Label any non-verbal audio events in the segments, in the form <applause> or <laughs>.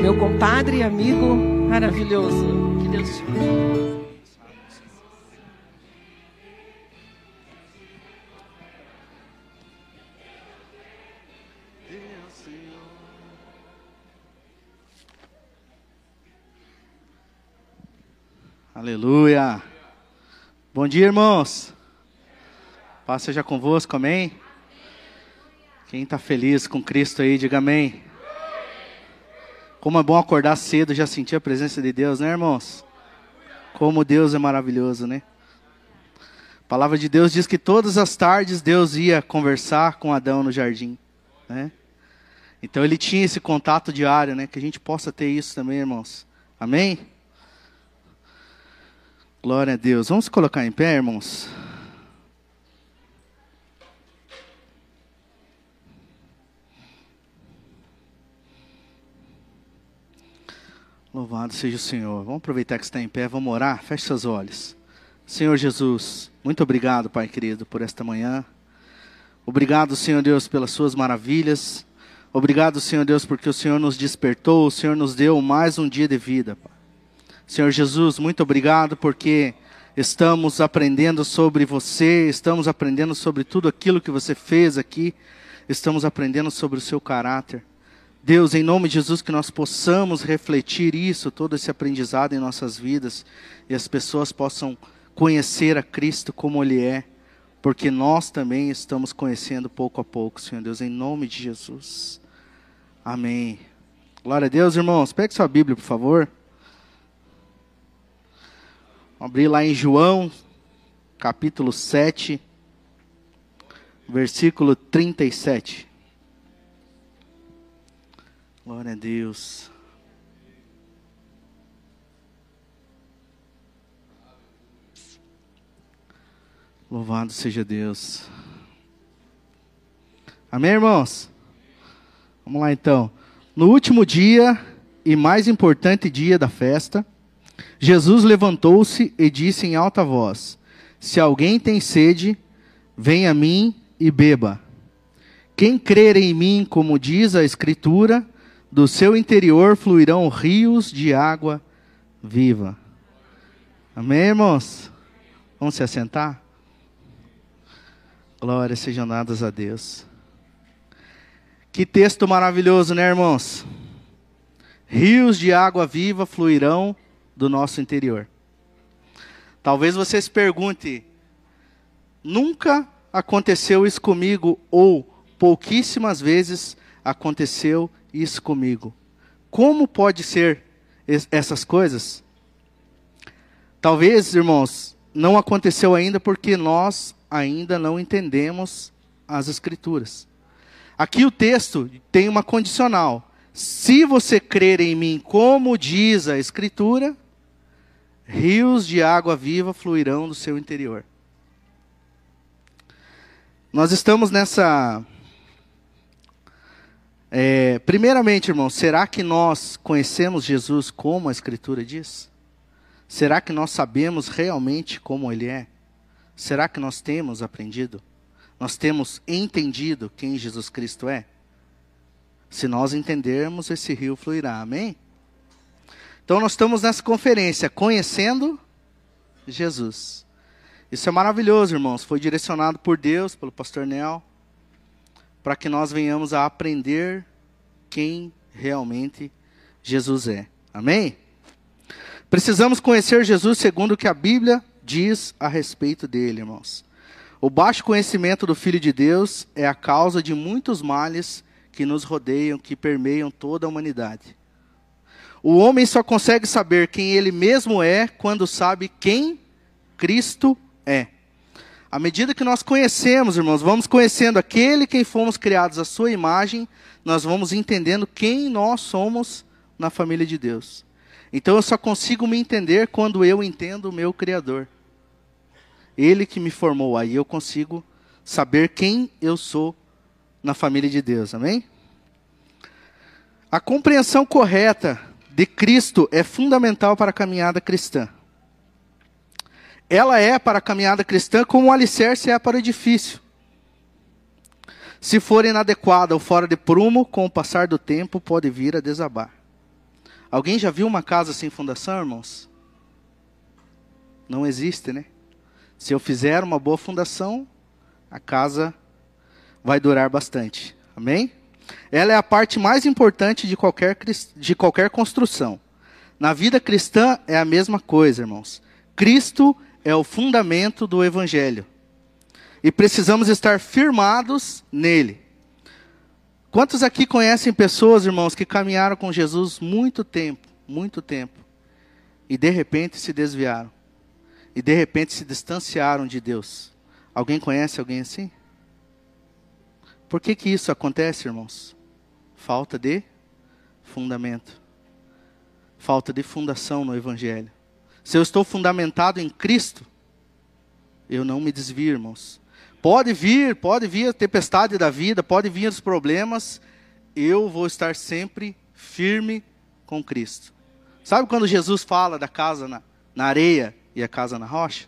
meu compadre e amigo maravilhoso. Que Deus te abençoe. Aleluia. Bom dia, irmãos. Paz seja convosco, amém? Quem está feliz com Cristo aí, diga amém. Como é bom acordar cedo, já sentir a presença de Deus, né, irmãos? Como Deus é maravilhoso, né? A palavra de Deus diz que todas as tardes Deus ia conversar com Adão no jardim, né? Então ele tinha esse contato diário, né? Que a gente possa ter isso também, irmãos. Amém? Glória a Deus. Vamos colocar em pé, irmãos? Louvado seja o Senhor. Vamos aproveitar que está em pé, vamos orar. Feche seus olhos. Senhor Jesus, muito obrigado, Pai querido, por esta manhã. Obrigado, Senhor Deus, pelas suas maravilhas. Obrigado, Senhor Deus, porque o Senhor nos despertou, o Senhor nos deu mais um dia de vida, Pai. Senhor Jesus, muito obrigado porque estamos aprendendo sobre você, estamos aprendendo sobre tudo aquilo que você fez aqui, estamos aprendendo sobre o seu caráter. Deus, em nome de Jesus, que nós possamos refletir isso, todo esse aprendizado em nossas vidas e as pessoas possam conhecer a Cristo como Ele é, porque nós também estamos conhecendo pouco a pouco, Senhor Deus, em nome de Jesus. Amém. Glória a Deus, irmãos. Pegue sua Bíblia, por favor. Vamos abrir lá em João, capítulo 7, versículo 37. Glória a Deus. Louvado seja Deus. Amém, irmãos? Vamos lá então. No último dia e mais importante dia da festa, Jesus levantou-se e disse em alta voz: Se alguém tem sede, venha a mim e beba. Quem crer em mim, como diz a Escritura, do seu interior fluirão rios de água viva. Amém, irmãos? Vamos se assentar? Glórias sejam dadas a Deus. Que texto maravilhoso, né, irmãos? Rios de água viva fluirão do nosso interior. Talvez você se pergunte: nunca aconteceu isso comigo ou pouquíssimas vezes aconteceu isso comigo. Como pode ser essas coisas? Talvez, irmãos, não aconteceu ainda porque nós ainda não entendemos as Escrituras. Aqui o texto tem uma condicional. Se você crer em mim, como diz a Escritura, rios de água viva fluirão do seu interior. Nós estamos nessa. É, primeiramente, irmão, será que nós conhecemos Jesus como a Escritura diz? Será que nós sabemos realmente como Ele é? Será que nós temos aprendido? Nós temos entendido quem Jesus Cristo é? Se nós entendermos, esse rio fluirá. Amém? Então nós estamos nessa conferência, conhecendo Jesus. Isso é maravilhoso, irmãos. Foi direcionado por Deus, pelo pastor Nel, para que nós venhamos a aprender quem realmente Jesus é. Amém? Precisamos conhecer Jesus segundo o que a Bíblia diz a respeito dele, irmãos. O baixo conhecimento do Filho de Deus é a causa de muitos males que nos rodeiam, que permeiam toda a humanidade. O homem só consegue saber quem ele mesmo é quando sabe quem Cristo é. À medida que nós conhecemos, irmãos, vamos conhecendo aquele quem fomos criados à sua imagem, nós vamos entendendo quem nós somos na família de Deus. Então eu só consigo me entender quando eu entendo o meu Criador. Ele que me formou, aí eu consigo saber quem eu sou na família de Deus, amém? A compreensão correta de Cristo é fundamental para a caminhada cristã. Ela é para a caminhada cristã como o alicerce é para o edifício. Se for inadequada ou fora de prumo, com o passar do tempo pode vir a desabar. Alguém já viu uma casa sem fundação, irmãos? Não existe, né? Se eu fizer uma boa fundação, a casa vai durar bastante. Amém? Ela é a parte mais importante de qualquer, de qualquer construção. Na vida cristã é a mesma coisa, irmãos. Cristo é o fundamento do Evangelho. E precisamos estar firmados nele. Quantos aqui conhecem pessoas, irmãos, que caminharam com Jesus muito tempo, muito tempo, e de repente se desviaram? E de repente se distanciaram de Deus? Alguém conhece alguém assim? Por que, que isso acontece, irmãos? Falta de fundamento. Falta de fundação no Evangelho. Se eu estou fundamentado em Cristo, eu não me desvio, irmãos. Pode vir, pode vir a tempestade da vida, pode vir os problemas, eu vou estar sempre firme com Cristo. Sabe quando Jesus fala da casa na, na areia e a casa na rocha?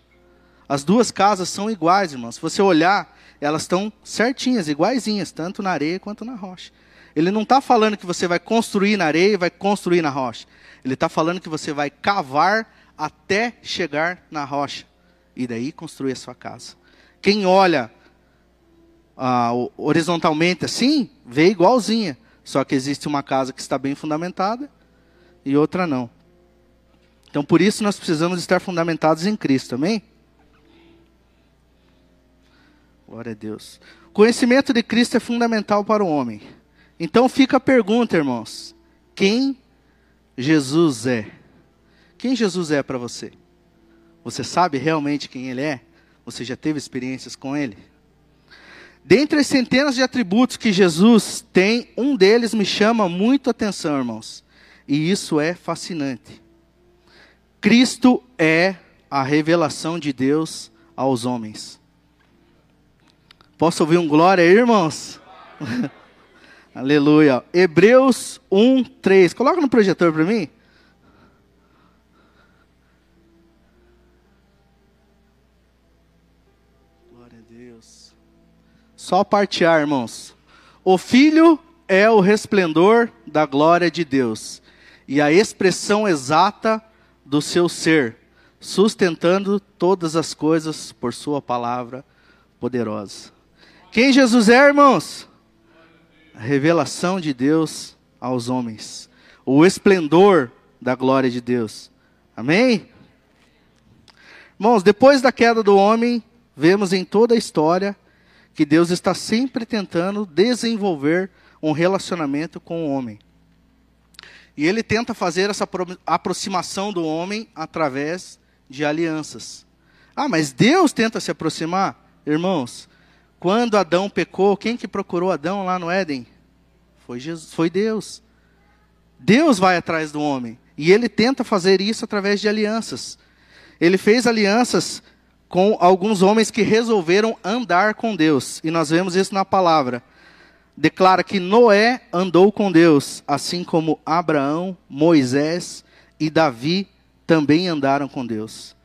As duas casas são iguais, irmãos. Se você olhar, elas estão certinhas, iguaizinhas, tanto na areia quanto na rocha. Ele não está falando que você vai construir na areia e vai construir na rocha. Ele está falando que você vai cavar até chegar na rocha e daí construir a sua casa. Quem olha ah, horizontalmente assim, vê igualzinha. Só que existe uma casa que está bem fundamentada e outra não. Então por isso nós precisamos estar fundamentados em Cristo, amém? Glória a Deus. Conhecimento de Cristo é fundamental para o homem. Então fica a pergunta, irmãos: quem Jesus é? Quem Jesus é para você? Você sabe realmente quem ele é? Você já teve experiências com ele? Dentre as centenas de atributos que Jesus tem, um deles me chama muito atenção, irmãos. E isso é fascinante. Cristo é a revelação de Deus aos homens. Posso ouvir um glória aí, irmãos? <laughs> Aleluia. Hebreus 1, 3. Coloca no projetor para mim. Só partear, irmãos. O Filho é o resplendor da glória de Deus e a expressão exata do seu ser, sustentando todas as coisas por Sua palavra poderosa. Quem Jesus é, irmãos? A revelação de Deus aos homens. O esplendor da glória de Deus. Amém? Irmãos, depois da queda do homem, vemos em toda a história que Deus está sempre tentando desenvolver um relacionamento com o homem. E ele tenta fazer essa aproximação do homem através de alianças. Ah, mas Deus tenta se aproximar? Irmãos, quando Adão pecou, quem que procurou Adão lá no Éden? Foi, Jesus, foi Deus. Deus vai atrás do homem. E ele tenta fazer isso através de alianças. Ele fez alianças com alguns homens que resolveram andar com Deus. E nós vemos isso na palavra. Declara que Noé andou com Deus, assim como Abraão, Moisés e Davi também andaram com Deus.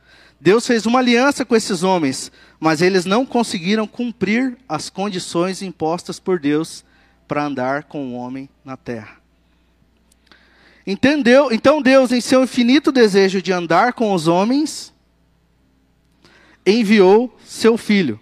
Deus fez uma aliança com esses homens, mas eles não conseguiram cumprir as condições impostas por Deus para andar com o homem na terra. Entendeu? Então Deus, em seu infinito desejo de andar com os homens, enviou seu filho.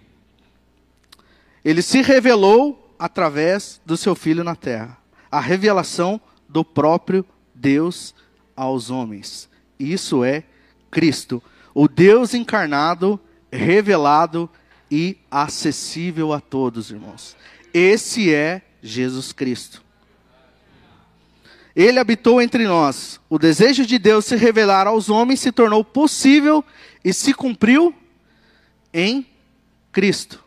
Ele se revelou através do seu filho na terra. A revelação do próprio Deus aos homens. Isso é Cristo o Deus encarnado, revelado e acessível a todos, irmãos. Esse é Jesus Cristo. Ele habitou entre nós. O desejo de Deus se revelar aos homens se tornou possível e se cumpriu em Cristo.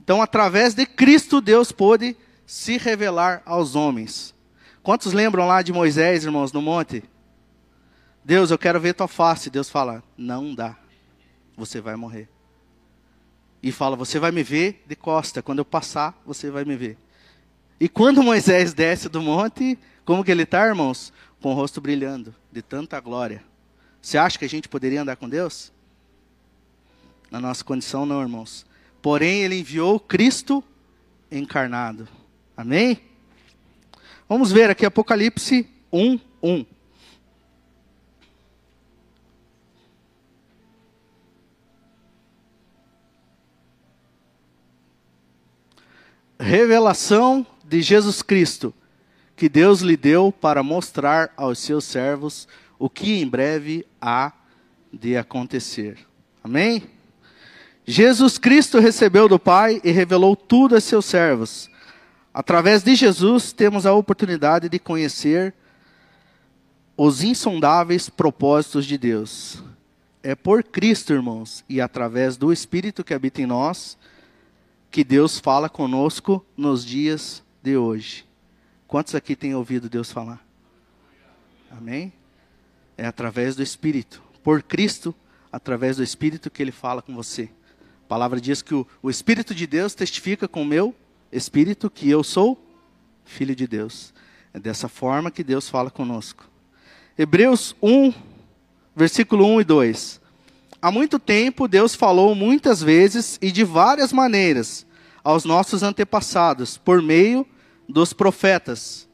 Então, através de Cristo, Deus pôde se revelar aos homens. Quantos lembram lá de Moisés, irmãos, no monte? Deus, eu quero ver tua face. Deus fala: Não dá. Você vai morrer. E fala: Você vai me ver de costa. Quando eu passar, você vai me ver. E quando Moisés desce do monte, como que ele está, irmãos? Com o rosto brilhando, de tanta glória. Você acha que a gente poderia andar com Deus? na nossa condição, não, irmãos. Porém, ele enviou Cristo encarnado. Amém? Vamos ver aqui Apocalipse 1, 1. Revelação de Jesus Cristo, que Deus lhe deu para mostrar aos seus servos o que em breve há de acontecer. Amém? Jesus Cristo recebeu do Pai e revelou tudo a seus servos. Através de Jesus, temos a oportunidade de conhecer os insondáveis propósitos de Deus. É por Cristo, irmãos, e através do Espírito que habita em nós, que Deus fala conosco nos dias de hoje. Quantos aqui têm ouvido Deus falar? Amém? É através do Espírito. Por Cristo, através do Espírito que Ele fala com você. A palavra diz que o, o Espírito de Deus testifica com o meu Espírito que eu sou filho de Deus. É dessa forma que Deus fala conosco. Hebreus 1, versículo 1 e 2. Há muito tempo Deus falou muitas vezes e de várias maneiras aos nossos antepassados, por meio dos profetas.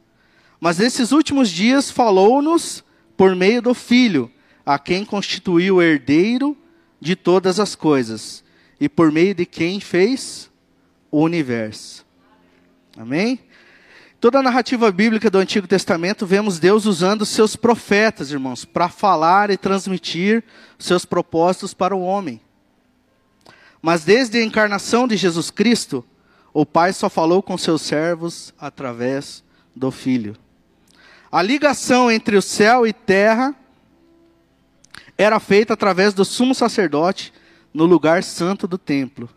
Mas nesses últimos dias falou-nos por meio do Filho, a quem constituiu o herdeiro de todas as coisas, e por meio de quem fez o universo. Amém? Toda a narrativa bíblica do Antigo Testamento, vemos Deus usando seus profetas, irmãos, para falar e transmitir seus propósitos para o homem. Mas desde a encarnação de Jesus Cristo, o Pai só falou com seus servos através do Filho. A ligação entre o céu e terra era feita através do sumo sacerdote no lugar santo do templo.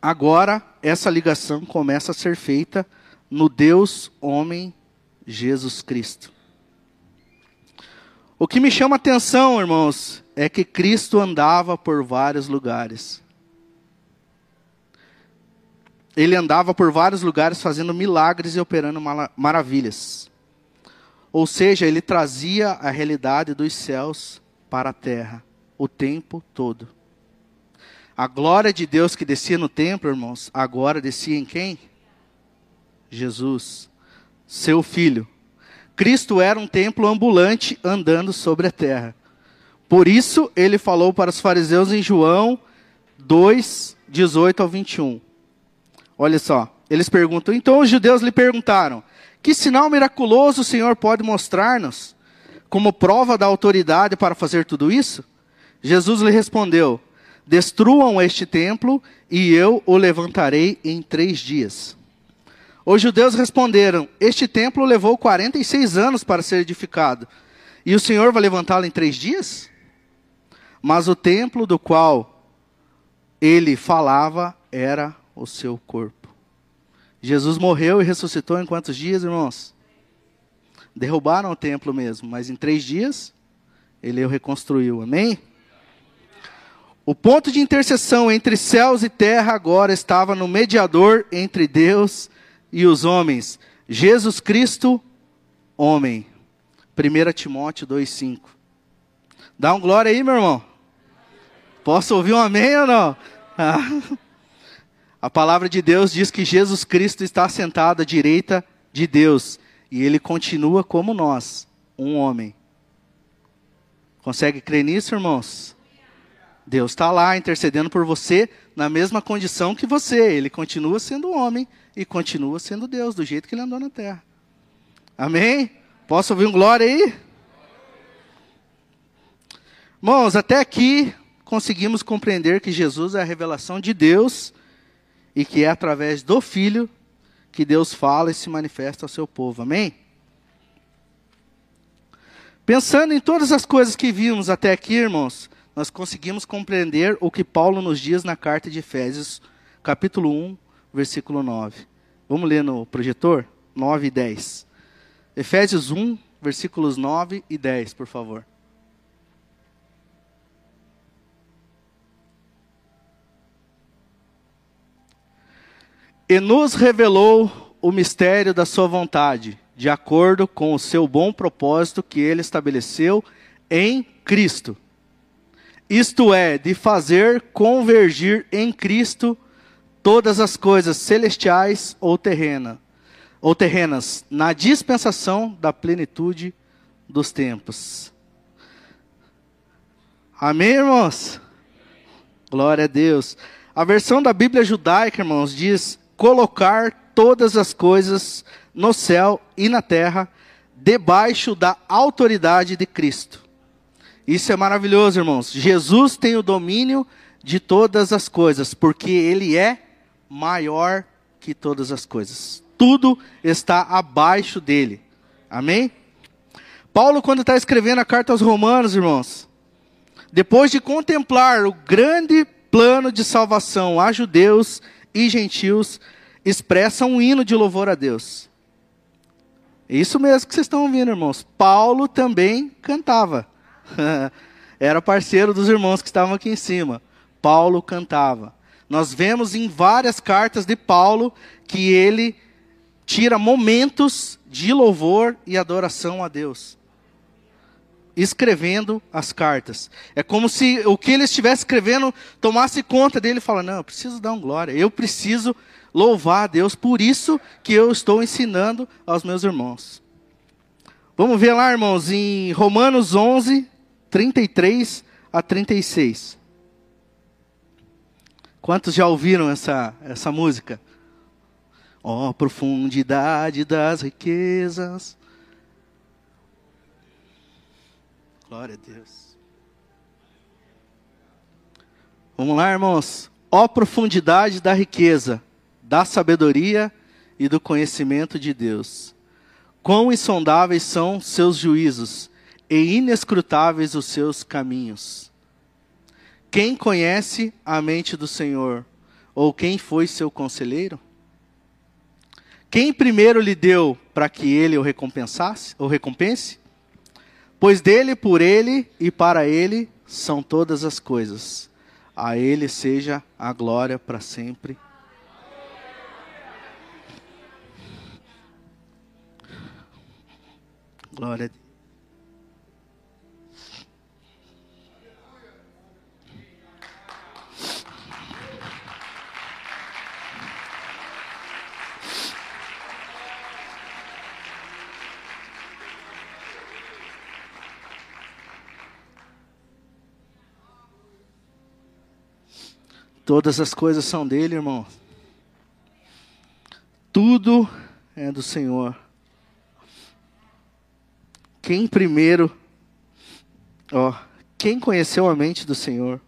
Agora, essa ligação começa a ser feita no Deus homem Jesus Cristo. O que me chama atenção, irmãos, é que Cristo andava por vários lugares. Ele andava por vários lugares fazendo milagres e operando maravilhas. Ou seja, ele trazia a realidade dos céus para a terra o tempo todo. A glória de Deus que descia no templo, irmãos, agora descia em quem? Jesus, seu filho. Cristo era um templo ambulante andando sobre a terra. Por isso ele falou para os fariseus em João 2, 18 ao 21. Olha só, eles perguntam: então os judeus lhe perguntaram: que sinal miraculoso o Senhor pode mostrar-nos como prova da autoridade para fazer tudo isso? Jesus lhe respondeu: Destruam este templo e eu o levantarei em três dias. Os judeus responderam: Este templo levou 46 anos para ser edificado, e o Senhor vai levantá-lo em três dias? Mas o templo do qual ele falava era o seu corpo. Jesus morreu e ressuscitou em quantos dias, irmãos? Derrubaram o templo mesmo, mas em três dias ele o reconstruiu. Amém? O ponto de interseção entre céus e terra agora estava no mediador entre Deus e os homens, Jesus Cristo, homem. 1 Timóteo 2,5. Dá um glória aí, meu irmão. Posso ouvir um amém ou não? Ah. A palavra de Deus diz que Jesus Cristo está sentado à direita de Deus e ele continua como nós, um homem. Consegue crer nisso, irmãos? Deus está lá intercedendo por você na mesma condição que você. Ele continua sendo homem e continua sendo Deus, do jeito que ele andou na terra. Amém? Posso ouvir um glória aí? Irmãos, até aqui conseguimos compreender que Jesus é a revelação de Deus e que é através do Filho que Deus fala e se manifesta ao seu povo. Amém? Pensando em todas as coisas que vimos até aqui, irmãos, nós conseguimos compreender o que Paulo nos diz na carta de Efésios, capítulo 1, versículo 9. Vamos ler no projetor? 9 e 10. Efésios 1, versículos 9 e 10, por favor. E nos revelou o mistério da sua vontade, de acordo com o seu bom propósito que ele estabeleceu em Cristo isto é, de fazer convergir em Cristo todas as coisas celestiais ou terrena, ou terrenas, na dispensação da plenitude dos tempos. Amém, irmãos? Glória a Deus. A versão da Bíblia judaica, irmãos, diz colocar todas as coisas no céu e na terra debaixo da autoridade de Cristo. Isso é maravilhoso, irmãos. Jesus tem o domínio de todas as coisas, porque ele é maior que todas as coisas. Tudo está abaixo dele. Amém? Paulo, quando está escrevendo a carta aos Romanos, irmãos, depois de contemplar o grande plano de salvação a judeus e gentios, expressa um hino de louvor a Deus. Isso mesmo que vocês estão ouvindo, irmãos. Paulo também cantava. <laughs> Era parceiro dos irmãos que estavam aqui em cima. Paulo cantava. Nós vemos em várias cartas de Paulo que ele tira momentos de louvor e adoração a Deus escrevendo as cartas. É como se o que ele estivesse escrevendo tomasse conta dele e fala: "Não, eu preciso dar um glória. Eu preciso louvar a Deus por isso que eu estou ensinando aos meus irmãos." Vamos ver lá, irmãos, em Romanos 11, 33 a 36. Quantos já ouviram essa, essa música? Ó oh, profundidade das riquezas, Glória a Deus. Vamos lá, irmãos. Ó profundidade da riqueza, da sabedoria e do conhecimento de Deus. Quão insondáveis são seus juízos e inescrutáveis os seus caminhos. Quem conhece a mente do Senhor? Ou quem foi seu conselheiro? Quem primeiro lhe deu para que ele o recompensasse, ou recompense? Pois dele, por ele e para ele são todas as coisas. A ele seja a glória para sempre. Glória a Deus. Todas as coisas são dele, irmão. Tudo é do Senhor. Quem primeiro, ó, quem conheceu a mente do Senhor?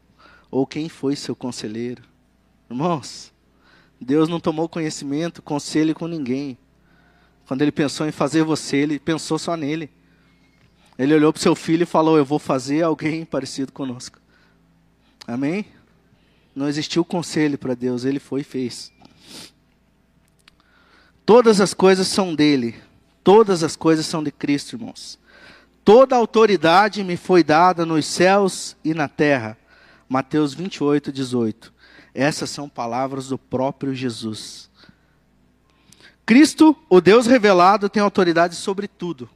Ou quem foi seu conselheiro? Irmãos, Deus não tomou conhecimento, conselho com ninguém. Quando ele pensou em fazer você, ele pensou só nele. Ele olhou para o seu filho e falou: Eu vou fazer alguém <laughs> parecido conosco. Amém? Não existiu conselho para Deus, ele foi e fez. Todas as coisas são dele. Todas as coisas são de Cristo, irmãos. Toda autoridade me foi dada nos céus e na terra. Mateus 28, 18. Essas são palavras do próprio Jesus. Cristo, o Deus revelado, tem autoridade sobre tudo.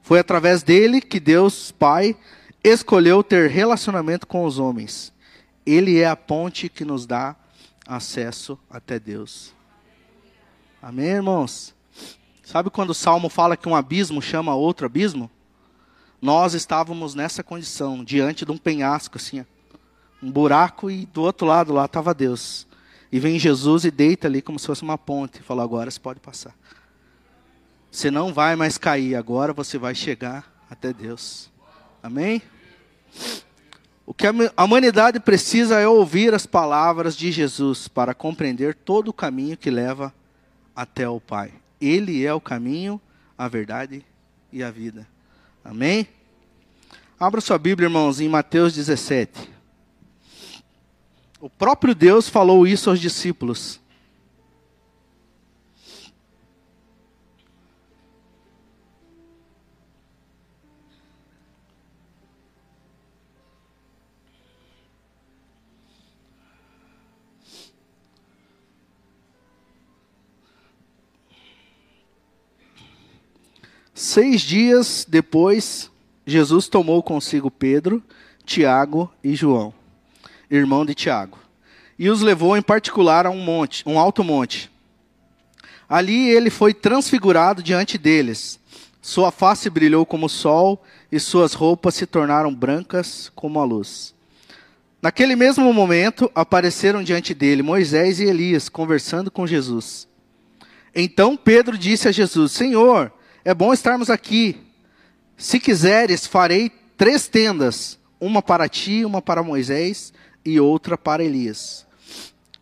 Foi através dele que Deus, Pai, escolheu ter relacionamento com os homens. Ele é a ponte que nos dá acesso até Deus. Amém, irmãos? Sabe quando o salmo fala que um abismo chama outro abismo? Nós estávamos nessa condição, diante de um penhasco, assim, um buraco, e do outro lado lá estava Deus. E vem Jesus e deita ali como se fosse uma ponte, e fala: agora você pode passar. Você não vai mais cair, agora você vai chegar até Deus. Amém? O que a humanidade precisa é ouvir as palavras de Jesus para compreender todo o caminho que leva até o Pai. Ele é o caminho, a verdade e a vida. Amém? Abra sua Bíblia, irmãos, em Mateus 17. O próprio Deus falou isso aos discípulos. Seis dias depois, Jesus tomou consigo Pedro, Tiago e João, irmão de Tiago, e os levou em particular a um monte, um alto monte. Ali ele foi transfigurado diante deles. Sua face brilhou como o sol e suas roupas se tornaram brancas como a luz. Naquele mesmo momento, apareceram diante dele Moisés e Elias, conversando com Jesus. Então Pedro disse a Jesus: Senhor, é bom estarmos aqui. Se quiseres, farei três tendas: uma para ti, uma para Moisés e outra para Elias.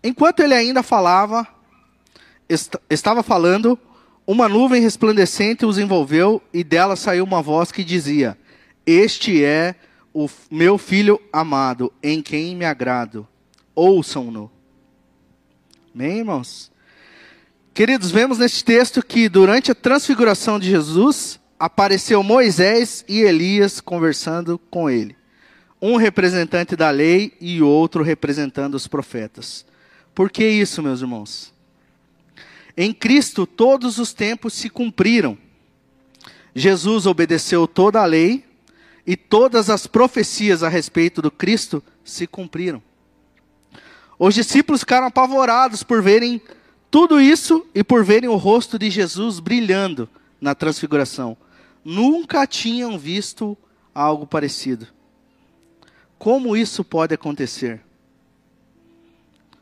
Enquanto ele ainda falava, est estava falando, uma nuvem resplandecente os envolveu e dela saiu uma voz que dizia: Este é o meu filho amado, em quem me agrado. Ouçam-no. Amém, irmãos? Queridos, vemos neste texto que durante a transfiguração de Jesus, apareceu Moisés e Elias conversando com ele. Um representante da lei e outro representando os profetas. Por que isso, meus irmãos? Em Cristo todos os tempos se cumpriram. Jesus obedeceu toda a lei e todas as profecias a respeito do Cristo se cumpriram. Os discípulos ficaram apavorados por verem tudo isso e por verem o rosto de Jesus brilhando na transfiguração. Nunca tinham visto algo parecido. Como isso pode acontecer?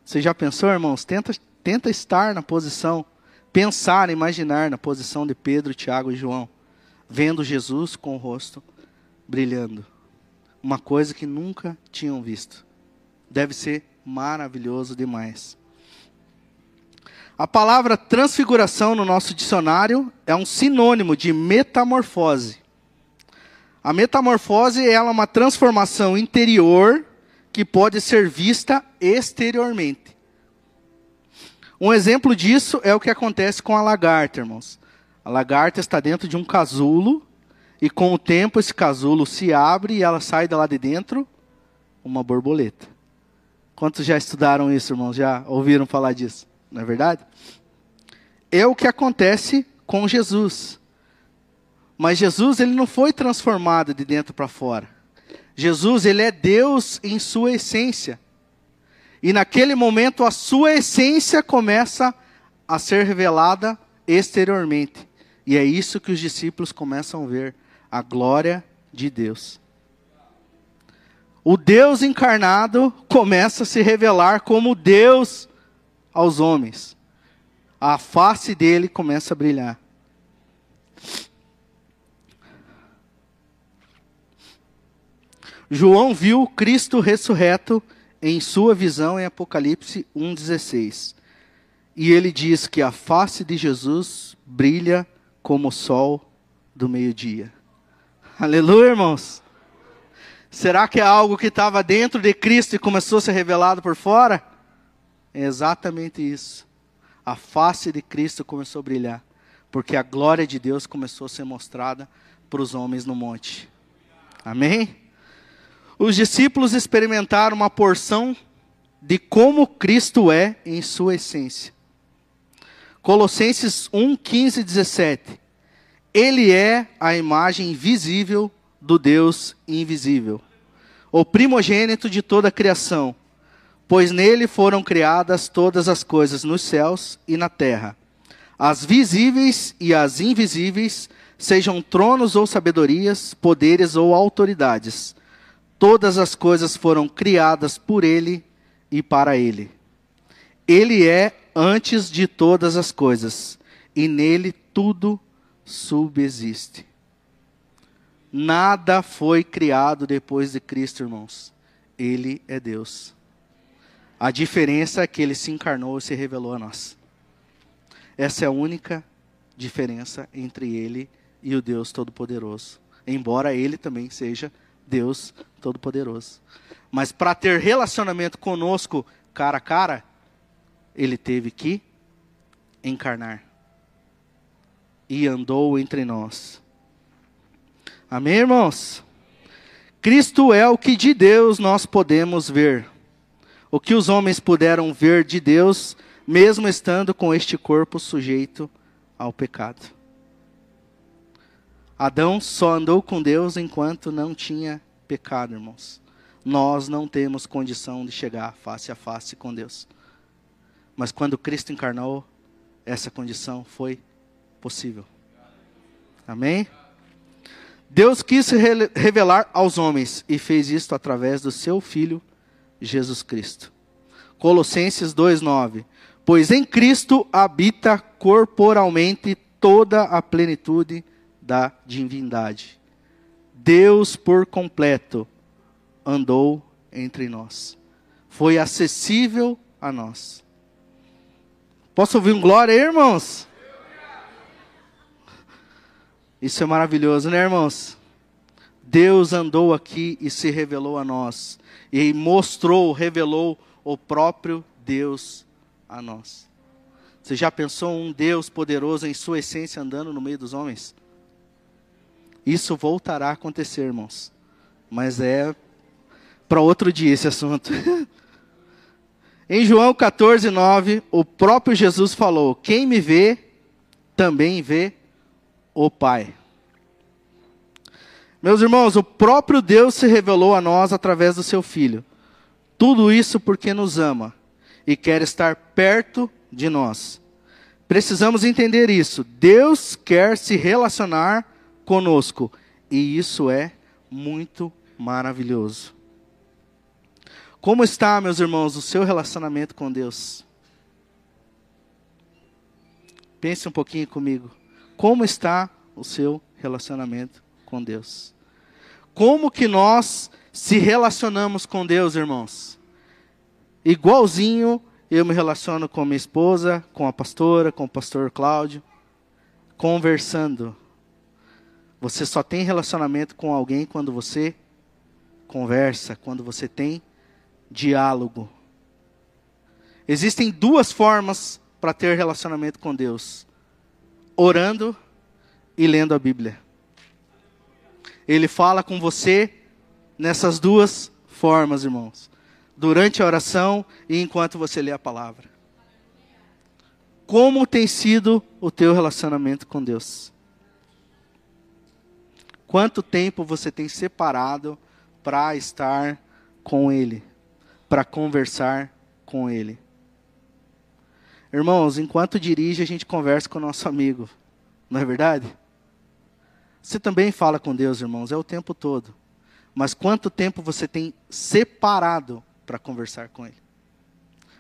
Você já pensou, irmãos? Tenta, tenta estar na posição, pensar, imaginar na posição de Pedro, Tiago e João, vendo Jesus com o rosto brilhando. Uma coisa que nunca tinham visto. Deve ser maravilhoso demais. A palavra transfiguração no nosso dicionário é um sinônimo de metamorfose. A metamorfose é uma transformação interior que pode ser vista exteriormente. Um exemplo disso é o que acontece com a lagarta, irmãos. A lagarta está dentro de um casulo e com o tempo esse casulo se abre e ela sai de lá de dentro uma borboleta. Quantos já estudaram isso, irmãos? Já ouviram falar disso? Não é verdade? É o que acontece com Jesus. Mas Jesus, ele não foi transformado de dentro para fora. Jesus, ele é Deus em sua essência. E naquele momento a sua essência começa a ser revelada exteriormente. E é isso que os discípulos começam a ver a glória de Deus. O Deus encarnado começa a se revelar como Deus aos homens. A face dele começa a brilhar. João viu Cristo ressurreto em sua visão em Apocalipse 1,16. E ele diz que a face de Jesus brilha como o sol do meio-dia. Aleluia, irmãos. Será que é algo que estava dentro de Cristo e começou a ser revelado por fora? É exatamente isso. A face de Cristo começou a brilhar, porque a glória de Deus começou a ser mostrada para os homens no monte. Amém? Os discípulos experimentaram uma porção de como Cristo é em sua essência. Colossenses 1, 15 e 17. Ele é a imagem visível do Deus invisível, o primogênito de toda a criação, pois nele foram criadas todas as coisas nos céus e na terra, as visíveis e as invisíveis, sejam tronos ou sabedorias, poderes ou autoridades. Todas as coisas foram criadas por ele e para ele. Ele é antes de todas as coisas, e nele tudo subsiste. Nada foi criado depois de Cristo, irmãos. Ele é Deus. A diferença é que ele se encarnou e se revelou a nós. Essa é a única diferença entre ele e o Deus Todo-Poderoso. Embora ele também seja Deus Todo-Poderoso. Mas para ter relacionamento conosco cara a cara, ele teve que encarnar e andou entre nós. Amém, irmãos? Cristo é o que de Deus nós podemos ver. O que os homens puderam ver de Deus, mesmo estando com este corpo sujeito ao pecado. Adão só andou com Deus enquanto não tinha pecado, irmãos. Nós não temos condição de chegar face a face com Deus. Mas quando Cristo encarnou, essa condição foi possível. Amém? Deus quis se revelar aos homens e fez isto através do seu Filho Jesus Cristo. Colossenses 2:9. Pois em Cristo habita corporalmente toda a plenitude da divindade. Deus por completo andou entre nós. Foi acessível a nós. Posso ouvir um glória aí, irmãos? Isso é maravilhoso, né, irmãos? Deus andou aqui e se revelou a nós. E mostrou, revelou o próprio Deus a nós. Você já pensou um Deus poderoso em sua essência andando no meio dos homens? Isso voltará a acontecer, irmãos. Mas é para outro dia esse assunto. <laughs> em João 14, 9, o próprio Jesus falou: Quem me vê, também vê o Pai. Meus irmãos, o próprio Deus se revelou a nós através do seu Filho. Tudo isso porque nos ama e quer estar perto de nós. Precisamos entender isso. Deus quer se relacionar conosco e isso é muito maravilhoso. Como está, meus irmãos, o seu relacionamento com Deus? Pense um pouquinho comigo. Como está o seu relacionamento com Deus? Como que nós se relacionamos com Deus, irmãos? Igualzinho eu me relaciono com minha esposa, com a pastora, com o pastor Cláudio, conversando. Você só tem relacionamento com alguém quando você conversa, quando você tem diálogo. Existem duas formas para ter relacionamento com Deus: orando e lendo a Bíblia. Ele fala com você nessas duas formas, irmãos. Durante a oração e enquanto você lê a palavra. Como tem sido o teu relacionamento com Deus? Quanto tempo você tem separado para estar com Ele, para conversar com Ele? Irmãos, enquanto dirige, a gente conversa com o nosso amigo, não é verdade? Você também fala com Deus, irmãos, é o tempo todo. Mas quanto tempo você tem separado para conversar com Ele?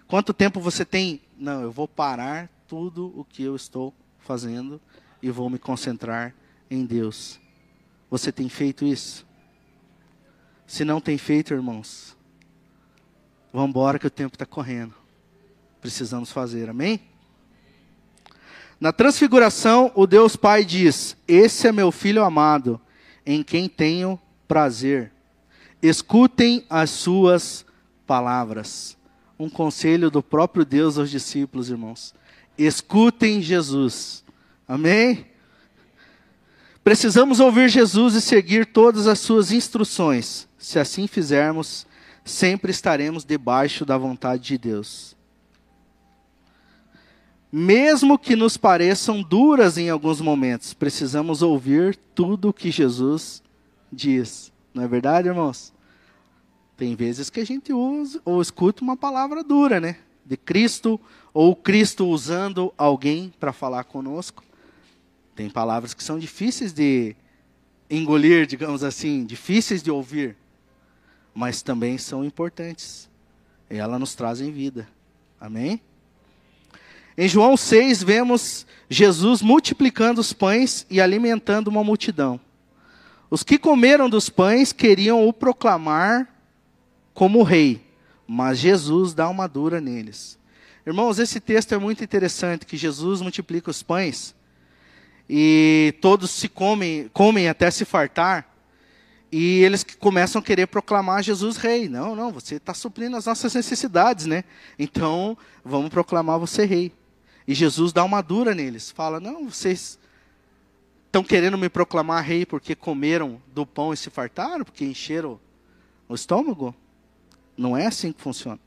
Quanto tempo você tem, não, eu vou parar tudo o que eu estou fazendo e vou me concentrar em Deus. Você tem feito isso? Se não tem feito, irmãos, vamos embora que o tempo está correndo. Precisamos fazer, amém? Na transfiguração, o Deus Pai diz: Esse é meu filho amado, em quem tenho prazer. Escutem as suas palavras. Um conselho do próprio Deus aos discípulos, irmãos. Escutem Jesus. Amém? Precisamos ouvir Jesus e seguir todas as suas instruções. Se assim fizermos, sempre estaremos debaixo da vontade de Deus mesmo que nos pareçam duras em alguns momentos, precisamos ouvir tudo o que Jesus diz. Não é verdade, irmãos? Tem vezes que a gente usa ou escuta uma palavra dura, né? De Cristo, ou Cristo usando alguém para falar conosco. Tem palavras que são difíceis de engolir, digamos assim, difíceis de ouvir, mas também são importantes. E elas nos trazem vida. Amém? Em João 6, vemos Jesus multiplicando os pães e alimentando uma multidão. Os que comeram dos pães queriam o proclamar como rei, mas Jesus dá uma dura neles. Irmãos, esse texto é muito interessante, que Jesus multiplica os pães e todos se comem, comem até se fartar, e eles começam a querer proclamar Jesus rei. Não, não, você está suprindo as nossas necessidades, né? Então, vamos proclamar você rei. E Jesus dá uma dura neles. Fala: Não, vocês estão querendo me proclamar rei porque comeram do pão e se fartaram, porque encheram o estômago? Não é assim que funciona.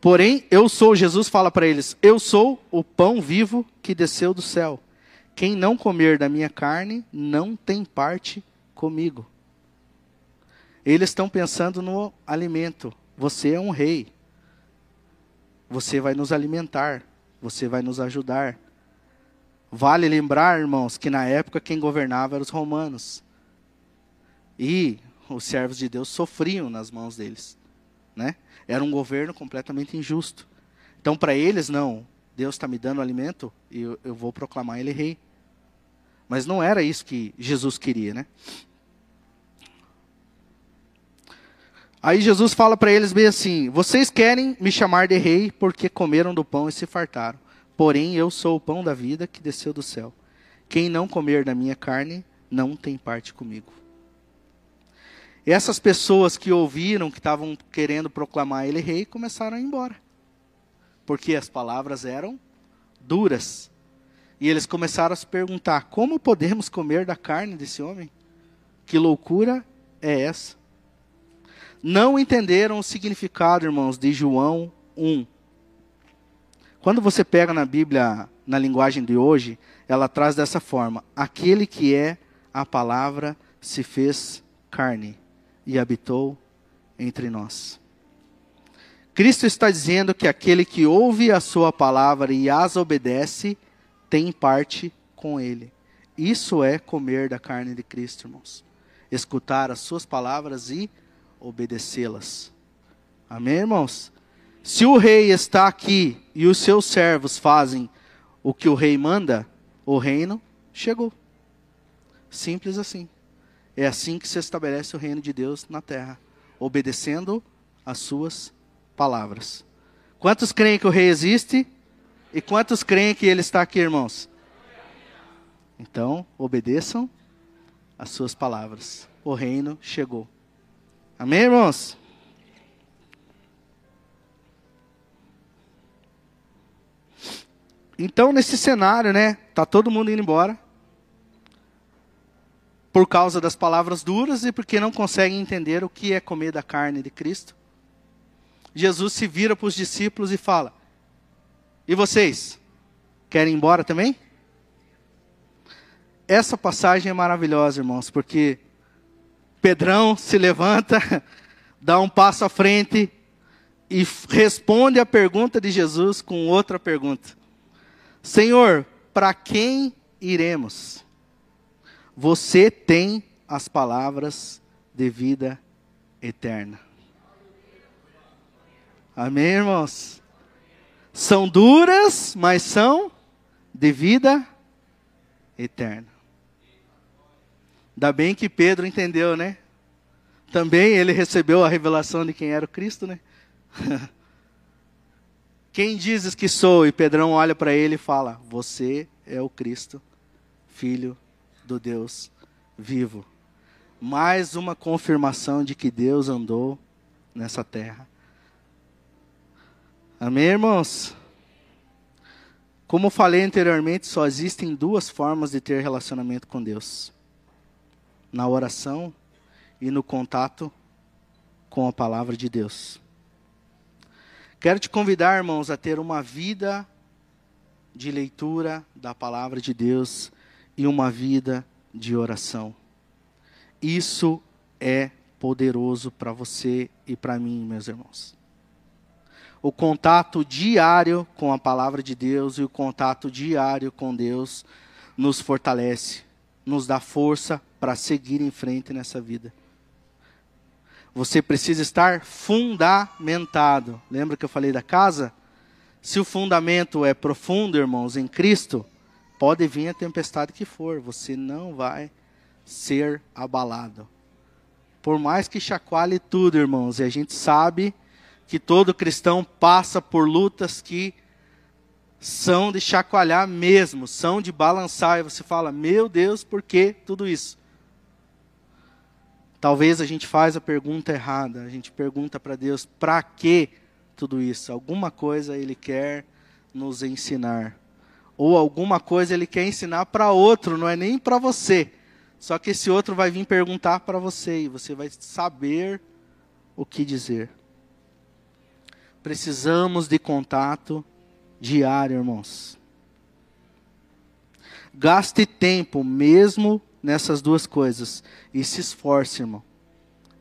Porém, eu sou, Jesus fala para eles: Eu sou o pão vivo que desceu do céu. Quem não comer da minha carne não tem parte comigo. Eles estão pensando no alimento. Você é um rei. Você vai nos alimentar, você vai nos ajudar. Vale lembrar, irmãos, que na época quem governava eram os romanos. E os servos de Deus sofriam nas mãos deles, né? Era um governo completamente injusto. Então, para eles, não. Deus está me dando alimento e eu, eu vou proclamar Ele rei. Mas não era isso que Jesus queria, né? Aí Jesus fala para eles bem assim: Vocês querem me chamar de rei porque comeram do pão e se fartaram. Porém, eu sou o pão da vida que desceu do céu. Quem não comer da minha carne não tem parte comigo. Essas pessoas que ouviram, que estavam querendo proclamar ele rei, começaram a ir embora. Porque as palavras eram duras. E eles começaram a se perguntar: como podemos comer da carne desse homem? Que loucura é essa? Não entenderam o significado, irmãos, de João 1. Quando você pega na Bíblia, na linguagem de hoje, ela traz dessa forma: aquele que é a palavra se fez carne e habitou entre nós. Cristo está dizendo que aquele que ouve a sua palavra e as obedece tem parte com ele. Isso é comer da carne de Cristo, irmãos. Escutar as suas palavras e obedecê-las. Amém, irmãos? Se o rei está aqui e os seus servos fazem o que o rei manda, o reino chegou. Simples assim. É assim que se estabelece o reino de Deus na terra, obedecendo as suas palavras. Quantos creem que o rei existe? E quantos creem que ele está aqui, irmãos? Então, obedeçam as suas palavras. O reino chegou. Amém, irmãos? Então, nesse cenário, né, tá todo mundo indo embora por causa das palavras duras e porque não conseguem entender o que é comer da carne de Cristo. Jesus se vira para os discípulos e fala: E vocês? Querem ir embora também? Essa passagem é maravilhosa, irmãos, porque Pedrão se levanta, <laughs> dá um passo à frente e responde a pergunta de Jesus com outra pergunta: Senhor, para quem iremos? Você tem as palavras de vida eterna. Amém, irmãos? São duras, mas são de vida eterna. Ainda bem que Pedro entendeu, né? Também ele recebeu a revelação de quem era o Cristo, né? <laughs> quem dizes que sou? E Pedrão olha para ele e fala: Você é o Cristo, filho do Deus vivo. Mais uma confirmação de que Deus andou nessa terra. Amém, irmãos? Como falei anteriormente, só existem duas formas de ter relacionamento com Deus: na oração e no contato com a palavra de Deus. Quero te convidar, irmãos, a ter uma vida de leitura da palavra de Deus e uma vida de oração. Isso é poderoso para você e para mim, meus irmãos. O contato diário com a palavra de Deus e o contato diário com Deus nos fortalece, nos dá força para seguir em frente nessa vida. Você precisa estar fundamentado. Lembra que eu falei da casa? Se o fundamento é profundo, irmãos, em Cristo, Pode vir a tempestade que for, você não vai ser abalado. Por mais que chacoalhe tudo, irmãos, e a gente sabe que todo cristão passa por lutas que são de chacoalhar mesmo, são de balançar, e você fala: "Meu Deus, por que tudo isso?" Talvez a gente faz a pergunta errada, a gente pergunta para Deus: "Para que tudo isso?" Alguma coisa ele quer nos ensinar ou alguma coisa ele quer ensinar para outro, não é nem para você. Só que esse outro vai vir perguntar para você e você vai saber o que dizer. Precisamos de contato diário, irmãos. Gaste tempo mesmo nessas duas coisas e se esforce, irmão,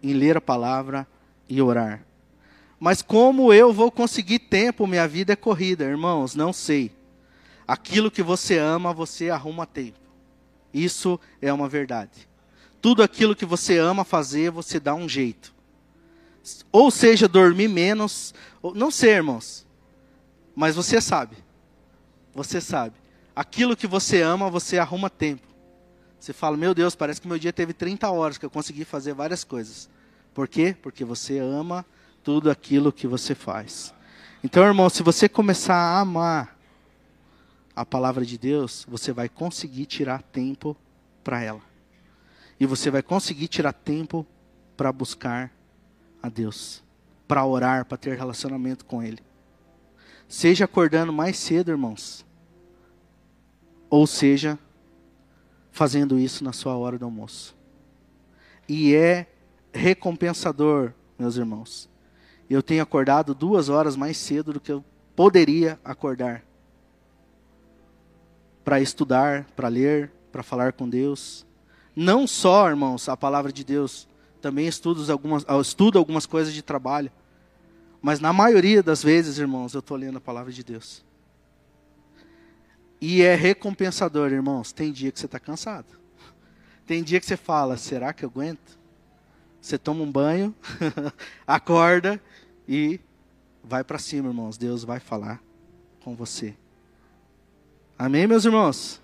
em ler a palavra e orar. Mas como eu vou conseguir tempo? Minha vida é corrida, irmãos, não sei. Aquilo que você ama, você arruma tempo. Isso é uma verdade. Tudo aquilo que você ama fazer, você dá um jeito. Ou seja, dormir menos, não sei, irmãos, mas você sabe. Você sabe. Aquilo que você ama, você arruma tempo. Você fala, meu Deus, parece que meu dia teve 30 horas que eu consegui fazer várias coisas. Por quê? Porque você ama tudo aquilo que você faz. Então, irmão, se você começar a amar a palavra de Deus, você vai conseguir tirar tempo para ela. E você vai conseguir tirar tempo para buscar a Deus, para orar, para ter relacionamento com Ele. Seja acordando mais cedo, irmãos, ou seja, fazendo isso na sua hora do almoço. E é recompensador, meus irmãos. Eu tenho acordado duas horas mais cedo do que eu poderia acordar para estudar, para ler, para falar com Deus. Não só, irmãos, a palavra de Deus, também estudo algumas, estudo algumas coisas de trabalho. Mas na maioria das vezes, irmãos, eu estou lendo a palavra de Deus. E é recompensador, irmãos. Tem dia que você está cansado. Tem dia que você fala: será que eu aguento? Você toma um banho, <laughs> acorda e vai para cima, irmãos. Deus vai falar com você. Amém, meus irmãos?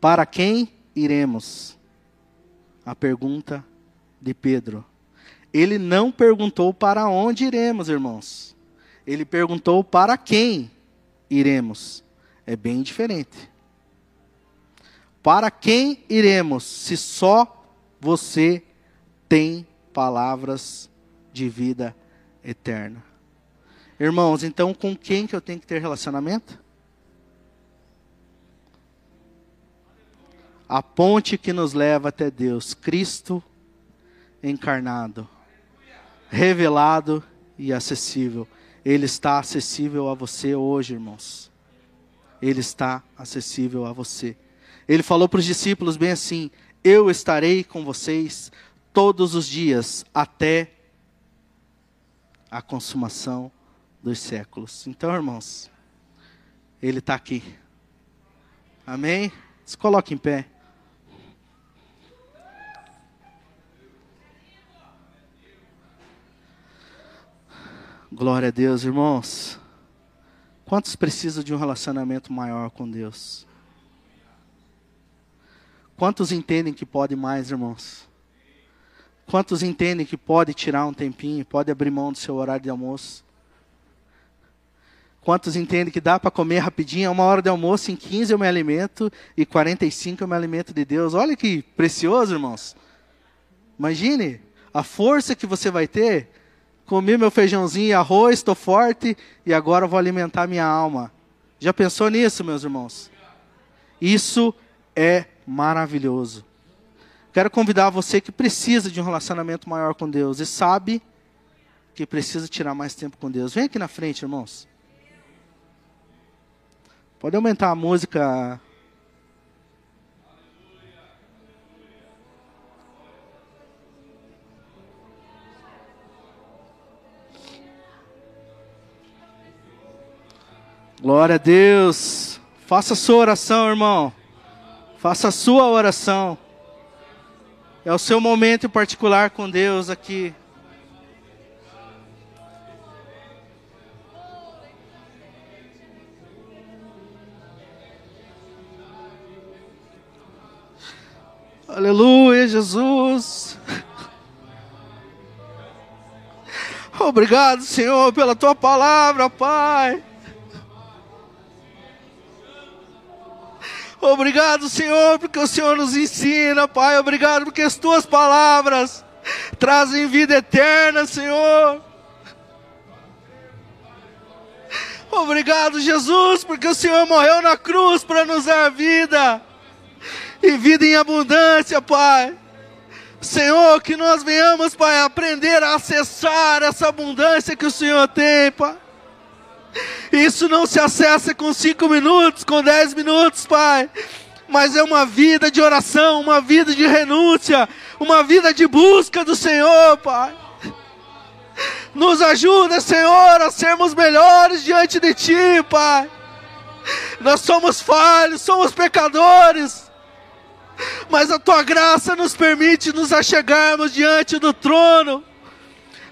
Para quem iremos? A pergunta de Pedro. Ele não perguntou para onde iremos, irmãos. Ele perguntou para quem iremos. É bem diferente. Para quem iremos, se só você tem palavras de vida eterna? Irmãos, então com quem que eu tenho que ter relacionamento? A ponte que nos leva até Deus, Cristo encarnado, revelado e acessível. Ele está acessível a você hoje, irmãos. Ele está acessível a você. Ele falou para os discípulos bem assim: Eu estarei com vocês todos os dias até a consumação dos séculos. Então, irmãos, Ele está aqui. Amém? Se coloque em pé. Glória a Deus, irmãos. Quantos precisam de um relacionamento maior com Deus? Quantos entendem que pode mais, irmãos? Quantos entendem que pode tirar um tempinho, pode abrir mão do seu horário de almoço? Quantos entendem que dá para comer rapidinho, é uma hora de almoço, em 15 eu me alimento e 45 eu me alimento de Deus. Olha que precioso, irmãos. Imagine a força que você vai ter comi meu feijãozinho e arroz, estou forte e agora vou alimentar minha alma. Já pensou nisso, meus irmãos? Isso é maravilhoso. Quero convidar você que precisa de um relacionamento maior com Deus e sabe que precisa tirar mais tempo com Deus. Vem aqui na frente, irmãos. Pode aumentar a música Glória a Deus. Faça a sua oração, irmão. Faça a sua oração. É o seu momento em particular com Deus aqui. Aleluia, Jesus. <laughs> Obrigado, Senhor, pela tua palavra, Pai. Obrigado, Senhor, porque o Senhor nos ensina, Pai. Obrigado porque as tuas palavras trazem vida eterna, Senhor. Obrigado, Jesus, porque o Senhor morreu na cruz para nos dar vida e vida em abundância, Pai. Senhor, que nós venhamos, Pai, aprender a acessar essa abundância que o Senhor tem, Pai. Isso não se acessa com cinco minutos, com dez minutos, Pai. Mas é uma vida de oração, uma vida de renúncia, uma vida de busca do Senhor, Pai. Nos ajuda, Senhor, a sermos melhores diante de Ti, Pai. Nós somos falhos, somos pecadores. mas a tua graça nos permite nos achegarmos diante do trono,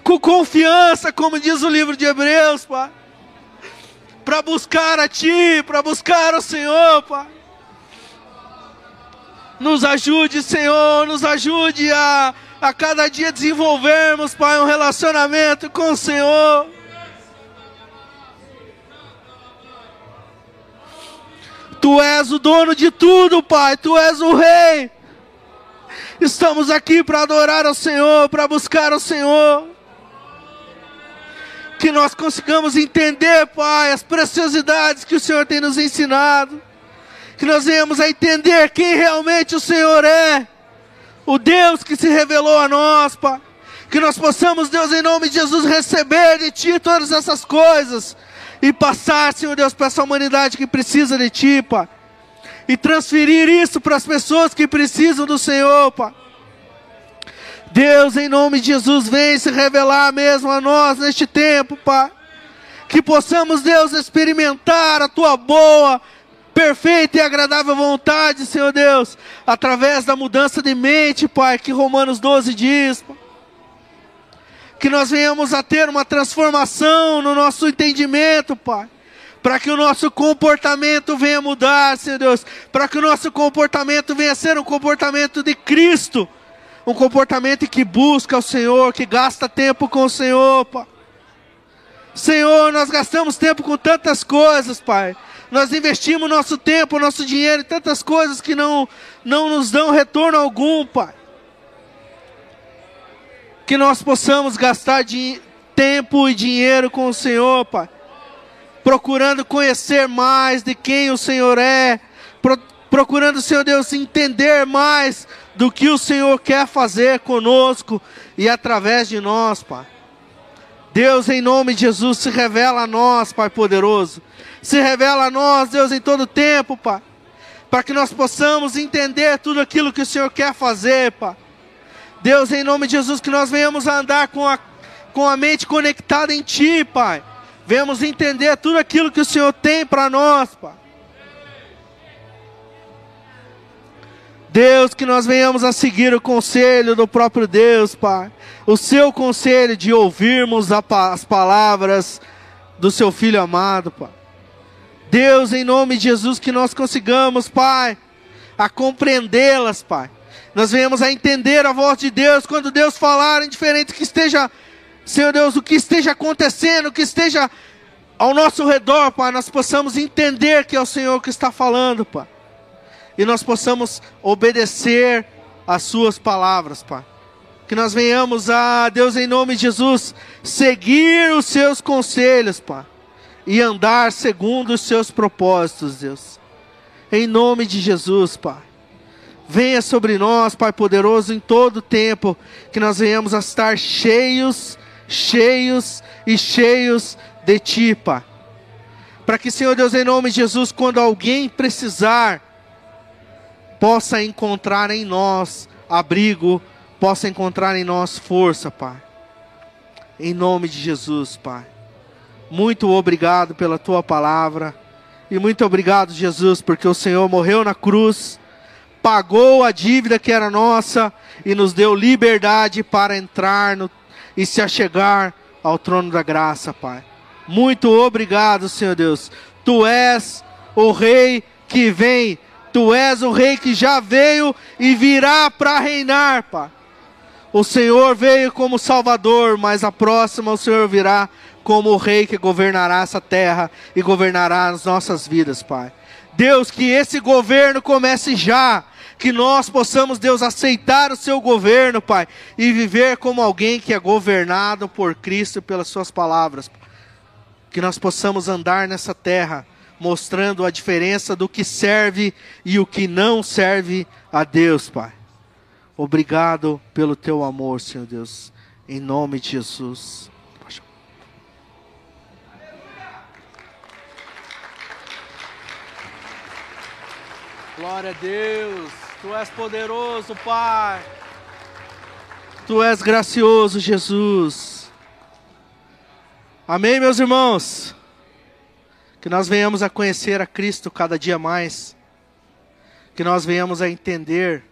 com confiança, como diz o livro de Hebreus, Pai, para buscar a Ti, para buscar o Senhor, Pai. Nos ajude, Senhor, nos ajude a, a cada dia desenvolvermos, Pai, um relacionamento com o Senhor. Tu és o dono de tudo, Pai. Tu és o Rei. Estamos aqui para adorar ao Senhor, para buscar o Senhor. Que nós consigamos entender, Pai, as preciosidades que o Senhor tem nos ensinado. Que nós venhamos a entender quem realmente o Senhor é. O Deus que se revelou a nós, Pai. Que nós possamos, Deus, em nome de Jesus, receber de Ti todas essas coisas e passar, Senhor Deus, para essa humanidade que precisa de Ti, Pai. E transferir isso para as pessoas que precisam do Senhor, Pai. Deus, em nome de Jesus, vem se revelar mesmo a nós neste tempo, Pai. Que possamos, Deus, experimentar a Tua boa, perfeita e agradável vontade, Senhor Deus, através da mudança de mente, Pai, que Romanos 12 diz, Pai que nós venhamos a ter uma transformação no nosso entendimento, Pai. Para que o nosso comportamento venha mudar, Senhor Deus. Para que o nosso comportamento venha ser um comportamento de Cristo. Um comportamento que busca o Senhor, que gasta tempo com o Senhor, Pai. Senhor, nós gastamos tempo com tantas coisas, Pai. Nós investimos nosso tempo, nosso dinheiro em tantas coisas que não, não nos dão retorno algum, Pai que nós possamos gastar tempo e dinheiro com o Senhor, Pai. Procurando conhecer mais de quem o Senhor é, pro, procurando, Senhor Deus, entender mais do que o Senhor quer fazer conosco e através de nós, Pai. Deus, em nome de Jesus, se revela a nós, Pai poderoso. Se revela a nós, Deus, em todo tempo, Pai. Para que nós possamos entender tudo aquilo que o Senhor quer fazer, Pai Deus, em nome de Jesus, que nós venhamos a andar com a, com a mente conectada em Ti, Pai. Venhamos entender tudo aquilo que o Senhor tem para nós, Pai. Deus, que nós venhamos a seguir o conselho do próprio Deus, Pai. O seu conselho de ouvirmos as palavras do seu Filho amado, Pai. Deus, em nome de Jesus, que nós consigamos, Pai, a compreendê-las, Pai nós venhamos a entender a voz de Deus quando Deus falar, indiferente que esteja, Senhor Deus, o que esteja acontecendo, o que esteja ao nosso redor, Pai, nós possamos entender que é o Senhor que está falando, Pai. E nós possamos obedecer às Suas palavras, Pai. Que nós venhamos a, Deus, em nome de Jesus, seguir os Seus conselhos, Pai. E andar segundo os Seus propósitos, Deus. Em nome de Jesus, Pai. Venha sobre nós, Pai poderoso, em todo tempo, que nós venhamos a estar cheios, cheios e cheios de Ti, Pai. Para que, Senhor Deus, em nome de Jesus, quando alguém precisar, possa encontrar em nós abrigo, possa encontrar em nós força, Pai. Em nome de Jesus, Pai. Muito obrigado pela Tua palavra. E muito obrigado, Jesus, porque o Senhor morreu na cruz pagou a dívida que era nossa e nos deu liberdade para entrar no, e se achegar ao trono da graça, Pai. Muito obrigado, Senhor Deus. Tu és o Rei que vem, Tu és o Rei que já veio e virá para reinar, Pai. O Senhor veio como Salvador, mas a próxima o Senhor virá como o Rei que governará essa terra e governará as nossas vidas, Pai. Deus, que esse governo comece já, que nós possamos, Deus, aceitar o seu governo, Pai, e viver como alguém que é governado por Cristo e pelas suas palavras. Que nós possamos andar nessa terra mostrando a diferença do que serve e o que não serve a Deus, Pai. Obrigado pelo teu amor, Senhor Deus, em nome de Jesus. Glória a Deus. Tu és poderoso, Pai. Tu és gracioso, Jesus. Amém, meus irmãos? Que nós venhamos a conhecer a Cristo cada dia mais. Que nós venhamos a entender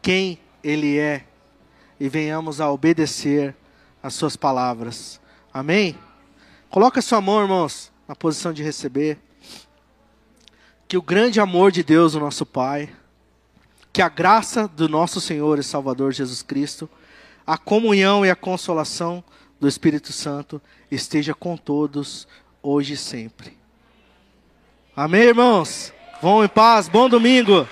quem Ele é e venhamos a obedecer as Suas palavras. Amém? Coloca sua mão, irmãos, na posição de receber. Que o grande amor de Deus, o nosso Pai, que a graça do nosso Senhor e Salvador Jesus Cristo, a comunhão e a consolação do Espírito Santo esteja com todos, hoje e sempre. Amém, irmãos? Vão em paz, bom domingo.